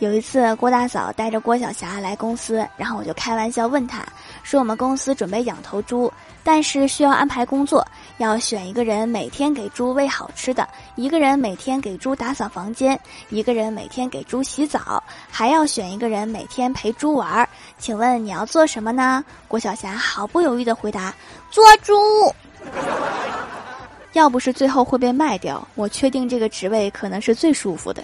有一次郭大嫂带着郭晓霞来公司然后我就开玩笑问她说我们公司准备养头猪但是需要安排工作要选一个人每天给猪喂好吃的一个人每天给猪打扫房间一个人每天给猪洗澡还要选一个人每天陪猪玩儿。请问你要做什么呢？郭晓霞毫不犹豫地回答做猪。要不是最后会被卖掉我确定这个职位可能是最舒服的。